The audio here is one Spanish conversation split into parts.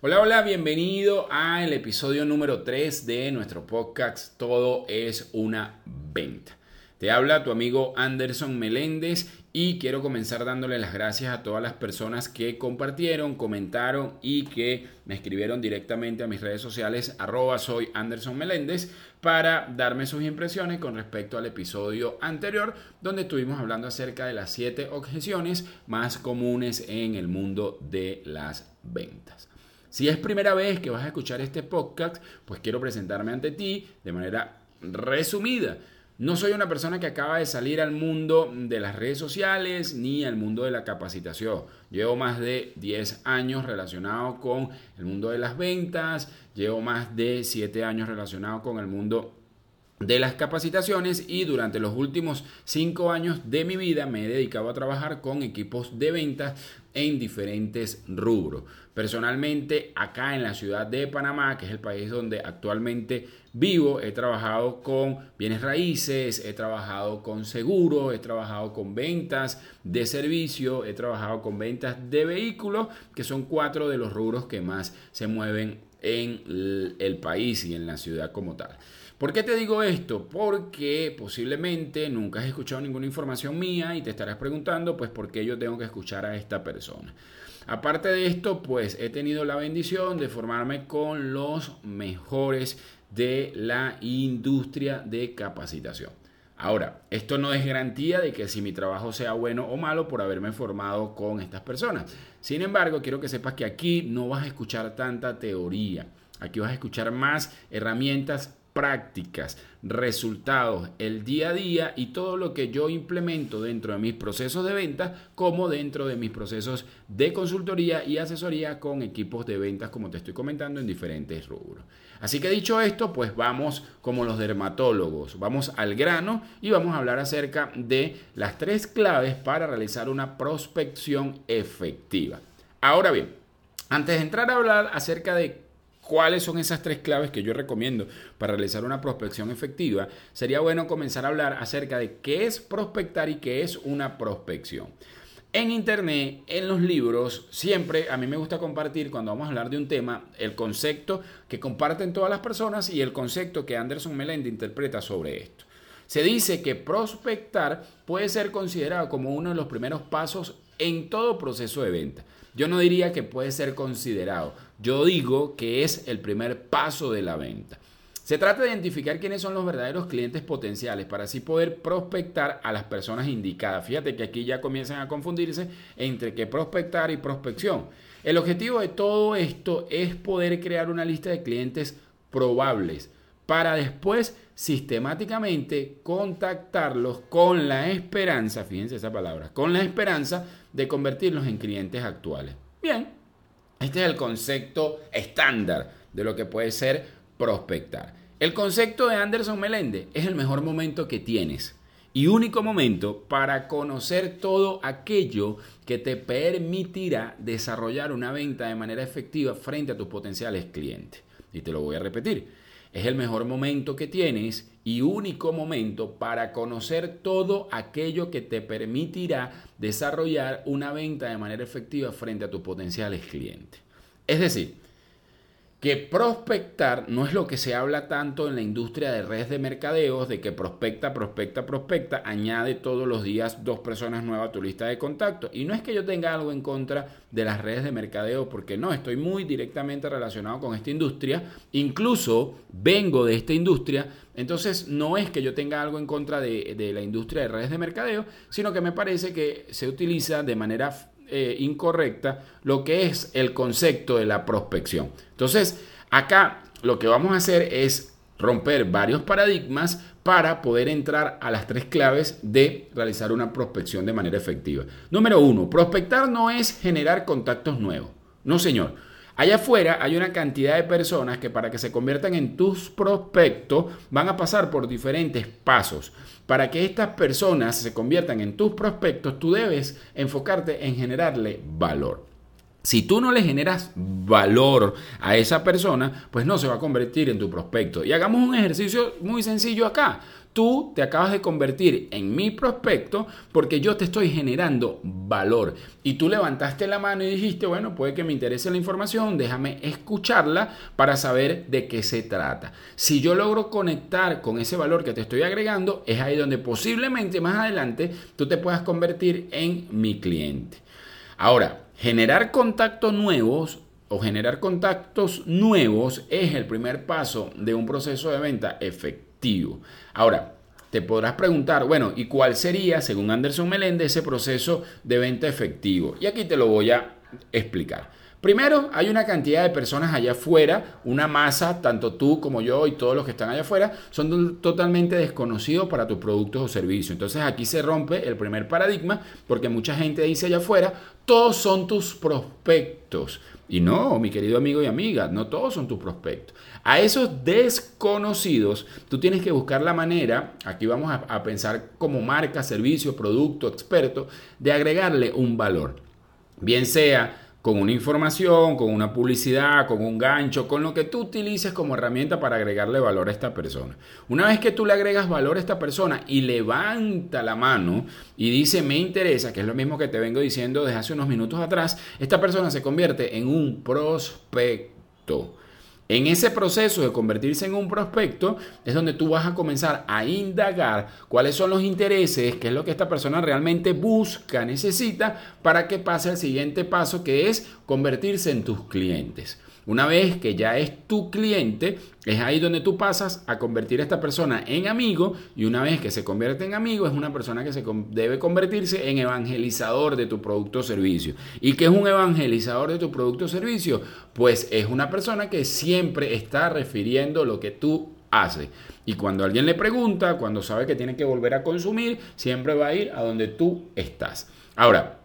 Hola, hola, bienvenido al episodio número 3 de nuestro podcast Todo es una venta. Te habla tu amigo Anderson Meléndez y quiero comenzar dándole las gracias a todas las personas que compartieron, comentaron y que me escribieron directamente a mis redes sociales arroba soy Anderson Meléndez para darme sus impresiones con respecto al episodio anterior donde estuvimos hablando acerca de las 7 objeciones más comunes en el mundo de las ventas. Si es primera vez que vas a escuchar este podcast, pues quiero presentarme ante ti de manera resumida. No soy una persona que acaba de salir al mundo de las redes sociales ni al mundo de la capacitación. Llevo más de 10 años relacionado con el mundo de las ventas, llevo más de 7 años relacionado con el mundo de las capacitaciones y durante los últimos 5 años de mi vida me he dedicado a trabajar con equipos de ventas en diferentes rubros. Personalmente, acá en la ciudad de Panamá, que es el país donde actualmente vivo, he trabajado con bienes raíces, he trabajado con seguros, he trabajado con ventas de servicio, he trabajado con ventas de vehículos, que son cuatro de los rubros que más se mueven en el país y en la ciudad como tal. ¿Por qué te digo esto? Porque posiblemente nunca has escuchado ninguna información mía y te estarás preguntando, pues, ¿por qué yo tengo que escuchar a esta persona? Aparte de esto, pues he tenido la bendición de formarme con los mejores de la industria de capacitación. Ahora, esto no es garantía de que si mi trabajo sea bueno o malo por haberme formado con estas personas. Sin embargo, quiero que sepas que aquí no vas a escuchar tanta teoría. Aquí vas a escuchar más herramientas prácticas, resultados, el día a día y todo lo que yo implemento dentro de mis procesos de venta como dentro de mis procesos de consultoría y asesoría con equipos de ventas como te estoy comentando en diferentes rubros. Así que dicho esto, pues vamos como los dermatólogos, vamos al grano y vamos a hablar acerca de las tres claves para realizar una prospección efectiva. Ahora bien, antes de entrar a hablar acerca de cuáles son esas tres claves que yo recomiendo para realizar una prospección efectiva, sería bueno comenzar a hablar acerca de qué es prospectar y qué es una prospección. En internet, en los libros, siempre a mí me gusta compartir cuando vamos a hablar de un tema el concepto que comparten todas las personas y el concepto que Anderson Melende interpreta sobre esto. Se dice que prospectar puede ser considerado como uno de los primeros pasos en todo proceso de venta. Yo no diría que puede ser considerado, yo digo que es el primer paso de la venta. Se trata de identificar quiénes son los verdaderos clientes potenciales para así poder prospectar a las personas indicadas. Fíjate que aquí ya comienzan a confundirse entre qué prospectar y prospección. El objetivo de todo esto es poder crear una lista de clientes probables para después sistemáticamente contactarlos con la esperanza, fíjense esa palabra, con la esperanza de convertirlos en clientes actuales. Bien, este es el concepto estándar de lo que puede ser prospectar. El concepto de Anderson Melende es el mejor momento que tienes y único momento para conocer todo aquello que te permitirá desarrollar una venta de manera efectiva frente a tus potenciales clientes. Y te lo voy a repetir. Es el mejor momento que tienes y único momento para conocer todo aquello que te permitirá desarrollar una venta de manera efectiva frente a tus potenciales clientes. Es decir, que prospectar no es lo que se habla tanto en la industria de redes de mercadeos, de que prospecta, prospecta, prospecta, añade todos los días dos personas nuevas a tu lista de contactos. Y no es que yo tenga algo en contra de las redes de mercadeo, porque no, estoy muy directamente relacionado con esta industria, incluso vengo de esta industria, entonces no es que yo tenga algo en contra de, de la industria de redes de mercadeo, sino que me parece que se utiliza de manera eh, incorrecta lo que es el concepto de la prospección. Entonces, acá lo que vamos a hacer es romper varios paradigmas para poder entrar a las tres claves de realizar una prospección de manera efectiva. Número uno, prospectar no es generar contactos nuevos. No, señor. Allá afuera hay una cantidad de personas que para que se conviertan en tus prospectos van a pasar por diferentes pasos. Para que estas personas se conviertan en tus prospectos, tú debes enfocarte en generarle valor. Si tú no le generas valor a esa persona, pues no se va a convertir en tu prospecto. Y hagamos un ejercicio muy sencillo acá. Tú te acabas de convertir en mi prospecto porque yo te estoy generando valor. Y tú levantaste la mano y dijiste, bueno, puede que me interese la información, déjame escucharla para saber de qué se trata. Si yo logro conectar con ese valor que te estoy agregando, es ahí donde posiblemente más adelante tú te puedas convertir en mi cliente. Ahora, generar contactos nuevos o generar contactos nuevos es el primer paso de un proceso de venta efectivo. Ahora, te podrás preguntar, bueno, ¿y cuál sería, según Anderson Meléndez, ese proceso de venta efectivo? Y aquí te lo voy a explicar. Primero, hay una cantidad de personas allá afuera, una masa, tanto tú como yo y todos los que están allá afuera, son totalmente desconocidos para tus productos o servicios. Entonces aquí se rompe el primer paradigma porque mucha gente dice allá afuera, todos son tus prospectos. Y no, mi querido amigo y amiga, no todos son tus prospectos. A esos desconocidos, tú tienes que buscar la manera, aquí vamos a, a pensar como marca, servicio, producto, experto, de agregarle un valor. Bien sea con una información, con una publicidad, con un gancho, con lo que tú utilices como herramienta para agregarle valor a esta persona. Una vez que tú le agregas valor a esta persona y levanta la mano y dice me interesa, que es lo mismo que te vengo diciendo desde hace unos minutos atrás, esta persona se convierte en un prospecto. En ese proceso de convertirse en un prospecto es donde tú vas a comenzar a indagar cuáles son los intereses, qué es lo que esta persona realmente busca, necesita para que pase al siguiente paso que es convertirse en tus clientes. Una vez que ya es tu cliente, es ahí donde tú pasas a convertir a esta persona en amigo y una vez que se convierte en amigo es una persona que se debe convertirse en evangelizador de tu producto o servicio. ¿Y qué es un evangelizador de tu producto o servicio? Pues es una persona que siempre está refiriendo lo que tú haces. Y cuando alguien le pregunta, cuando sabe que tiene que volver a consumir, siempre va a ir a donde tú estás. Ahora,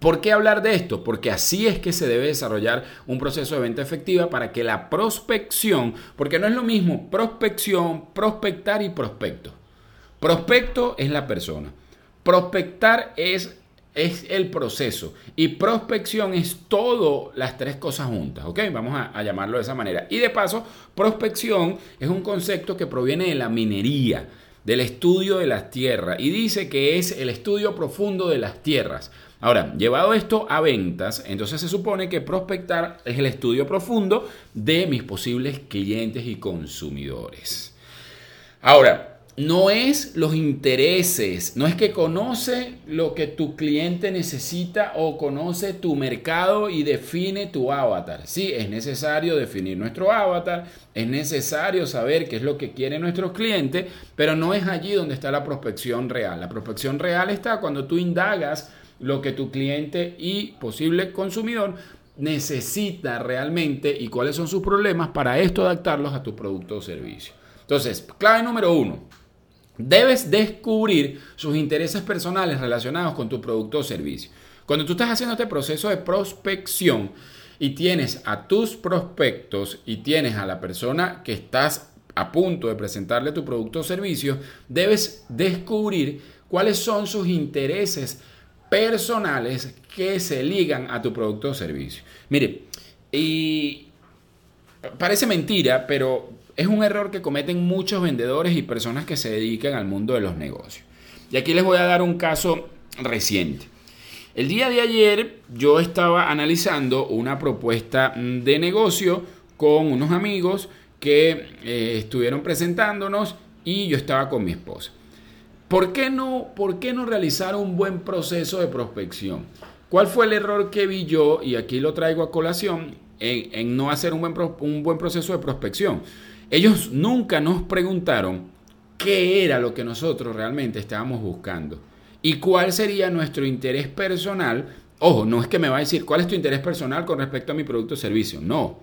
¿Por qué hablar de esto? Porque así es que se debe desarrollar un proceso de venta efectiva para que la prospección, porque no es lo mismo prospección, prospectar y prospecto. Prospecto es la persona. Prospectar es, es el proceso. Y prospección es todo las tres cosas juntas. ¿Ok? Vamos a, a llamarlo de esa manera. Y de paso, prospección es un concepto que proviene de la minería, del estudio de las tierras. Y dice que es el estudio profundo de las tierras. Ahora, llevado esto a ventas, entonces se supone que prospectar es el estudio profundo de mis posibles clientes y consumidores. Ahora, no es los intereses, no es que conoce lo que tu cliente necesita o conoce tu mercado y define tu avatar. Sí, es necesario definir nuestro avatar, es necesario saber qué es lo que quiere nuestro cliente, pero no es allí donde está la prospección real. La prospección real está cuando tú indagas lo que tu cliente y posible consumidor necesita realmente y cuáles son sus problemas para esto adaptarlos a tu producto o servicio. Entonces, clave número uno, debes descubrir sus intereses personales relacionados con tu producto o servicio. Cuando tú estás haciendo este proceso de prospección y tienes a tus prospectos y tienes a la persona que estás a punto de presentarle tu producto o servicio, debes descubrir cuáles son sus intereses personales que se ligan a tu producto o servicio. Mire, y parece mentira, pero es un error que cometen muchos vendedores y personas que se dedican al mundo de los negocios. Y aquí les voy a dar un caso reciente. El día de ayer yo estaba analizando una propuesta de negocio con unos amigos que eh, estuvieron presentándonos y yo estaba con mi esposa. ¿Por qué, no, ¿Por qué no realizar un buen proceso de prospección? ¿Cuál fue el error que vi yo, y aquí lo traigo a colación, en, no hacer un buen, un buen proceso de prospección? Ellos nunca nos preguntaron qué era lo que nosotros realmente estábamos buscando y cuál sería nuestro interés personal. Ojo, no es que me va a decir cuál es tu interés personal con respecto a mi producto o servicio, no.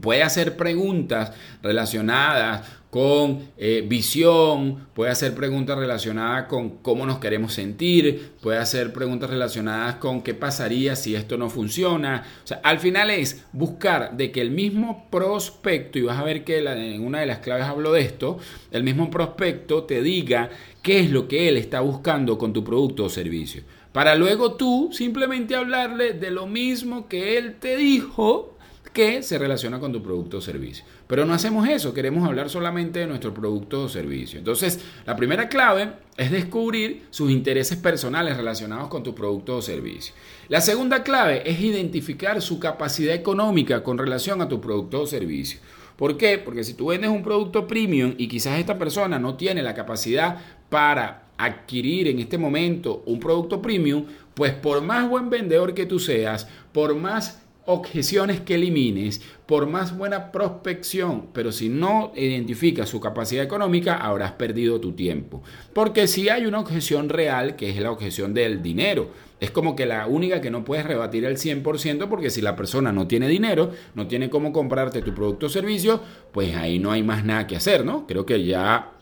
Puede hacer preguntas relacionadas con eh, visión, puede hacer preguntas relacionadas con cómo nos queremos sentir, puede hacer preguntas relacionadas con qué pasaría si esto no funciona. O sea, al final es buscar de que el mismo prospecto, y vas a ver que en una de las claves hablo de esto, el mismo prospecto te diga qué es lo que él está buscando con tu producto o servicio. Para luego tú simplemente hablarle de lo mismo que él te dijo que se relaciona con tu producto o servicio. Pero no hacemos eso, queremos hablar solamente de nuestro producto o servicio. Entonces, la primera clave es descubrir sus intereses personales relacionados con tu producto o servicio. La segunda clave es identificar su capacidad económica con relación a tu producto o servicio. ¿Por qué? Porque si tú vendes un producto premium y quizás esta persona no tiene la capacidad para adquirir en este momento un producto premium, pues por más buen vendedor que tú seas, por más objeciones que elimines, por más buena prospección, pero si no identificas su capacidad económica, habrás perdido tu tiempo. Porque si hay una objeción real, que es la objeción del dinero, es como que la única que no puedes rebatir al 100% porque si la persona no tiene dinero, no tiene cómo comprarte tu producto o servicio, pues ahí no hay más nada que hacer, ¿no? Creo que ya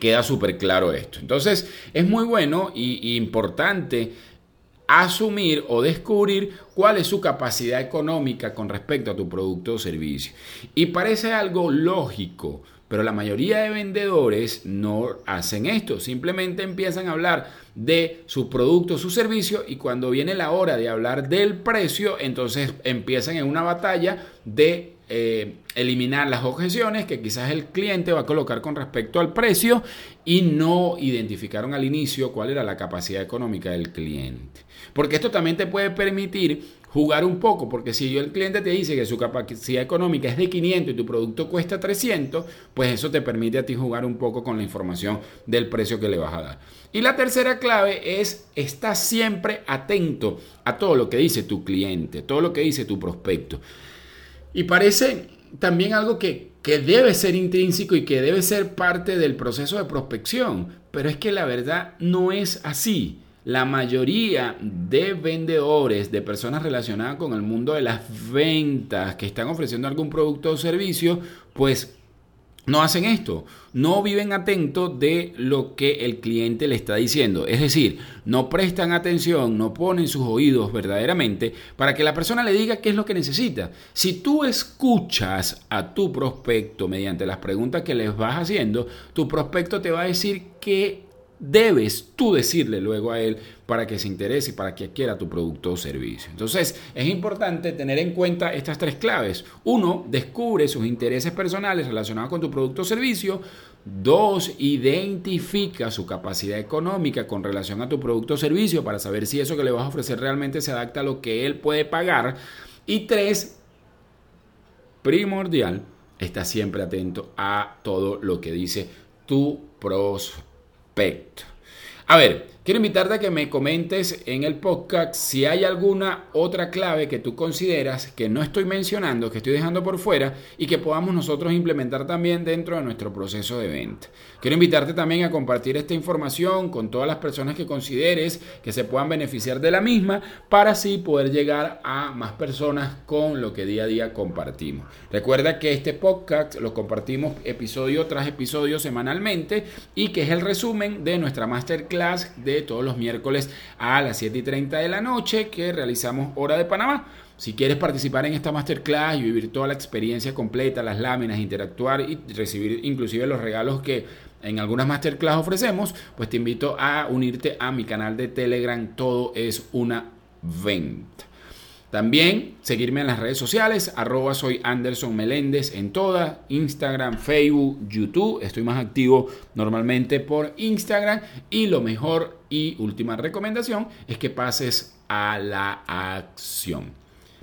queda súper claro esto. Entonces, es muy bueno y, importante asumir o descubrir cuál es su capacidad económica con respecto a tu producto o servicio. Y parece algo lógico, pero la mayoría de vendedores no hacen esto, simplemente empiezan a hablar de su producto, su servicio y cuando viene la hora de hablar del precio, entonces empiezan en una batalla de eh, eliminar las objeciones que quizás el cliente va a colocar con respecto al precio y no identificaron al inicio cuál era la capacidad económica del cliente. Porque esto también te puede permitir jugar un poco, porque si yo el cliente te dice que su capacidad económica es de 500 y tu producto cuesta 300, pues eso te permite a ti jugar un poco con la información del precio que le vas a dar. Y la tercera clave es estar siempre atento a todo lo que dice tu cliente, todo lo que dice tu prospecto. Y parece también algo que, que debe ser intrínseco y que debe ser parte del proceso de prospección, pero es que la verdad no es así. La mayoría de vendedores, de personas relacionadas con el mundo de las ventas que están ofreciendo algún producto o servicio, pues no hacen esto, no viven atentos de lo que el cliente le está diciendo. Es decir, no prestan atención, no ponen sus oídos verdaderamente para que la persona le diga qué es lo que necesita. Si tú escuchas a tu prospecto mediante las preguntas que les vas haciendo, tu prospecto te va a decir qué debes tú decirle luego a él para que se interese y para que adquiera tu producto o servicio. Entonces, es importante tener en cuenta estas tres claves. Uno, descubre sus intereses personales relacionados con tu producto o servicio. Dos, identifica su capacidad económica con relación a tu producto o servicio para saber si eso que le vas a ofrecer realmente se adapta a lo que él puede pagar. Y tres, primordial, está siempre atento a todo lo que dice tu prospecto. A ver, quiero invitarte a que me comentes en el podcast si hay alguna otra clave que tú consideras que no estoy mencionando, que estoy dejando por fuera y que podamos nosotros implementar también dentro de nuestro proceso de venta. Quiero invitarte también a compartir esta información con todas las personas que consideres que se puedan beneficiar de la misma para así poder llegar a más personas con lo que día a día compartimos. Recuerda que este podcast lo compartimos episodio tras episodio semanalmente y que es el resumen de nuestra masterclass todos los miércoles a las 7 y 30 de la noche que realizamos Hora de Panamá. Si quieres participar en esta masterclass y vivir toda la experiencia completa, las láminas, interactuar y recibir inclusive los regalos que en algunas masterclass ofrecemos, pues te invito a unirte a mi canal de Telegram. Todo es una venta. También seguirme en las redes sociales, arroba soy Anderson Meléndez en todas, Instagram, Facebook, YouTube. Estoy más activo normalmente por Instagram. Y lo mejor y última recomendación es que pases a la acción.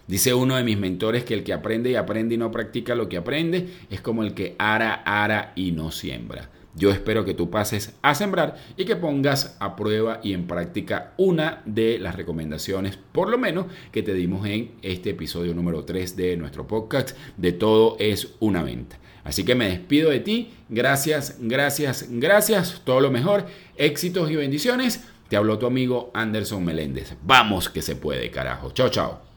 Dice uno de mis mentores que el que aprende y aprende y no practica lo que aprende es como el que ara, ara y no siembra. Yo espero que tú pases a sembrar y que pongas a prueba y en práctica una de las recomendaciones, por lo menos, que te dimos en este episodio número 3 de nuestro podcast de Todo es una venta. Así que me despido de ti. Gracias, gracias, gracias. Todo lo mejor. Éxitos y bendiciones. Te habló tu amigo Anderson Meléndez. Vamos que se puede, carajo. Chao, chao.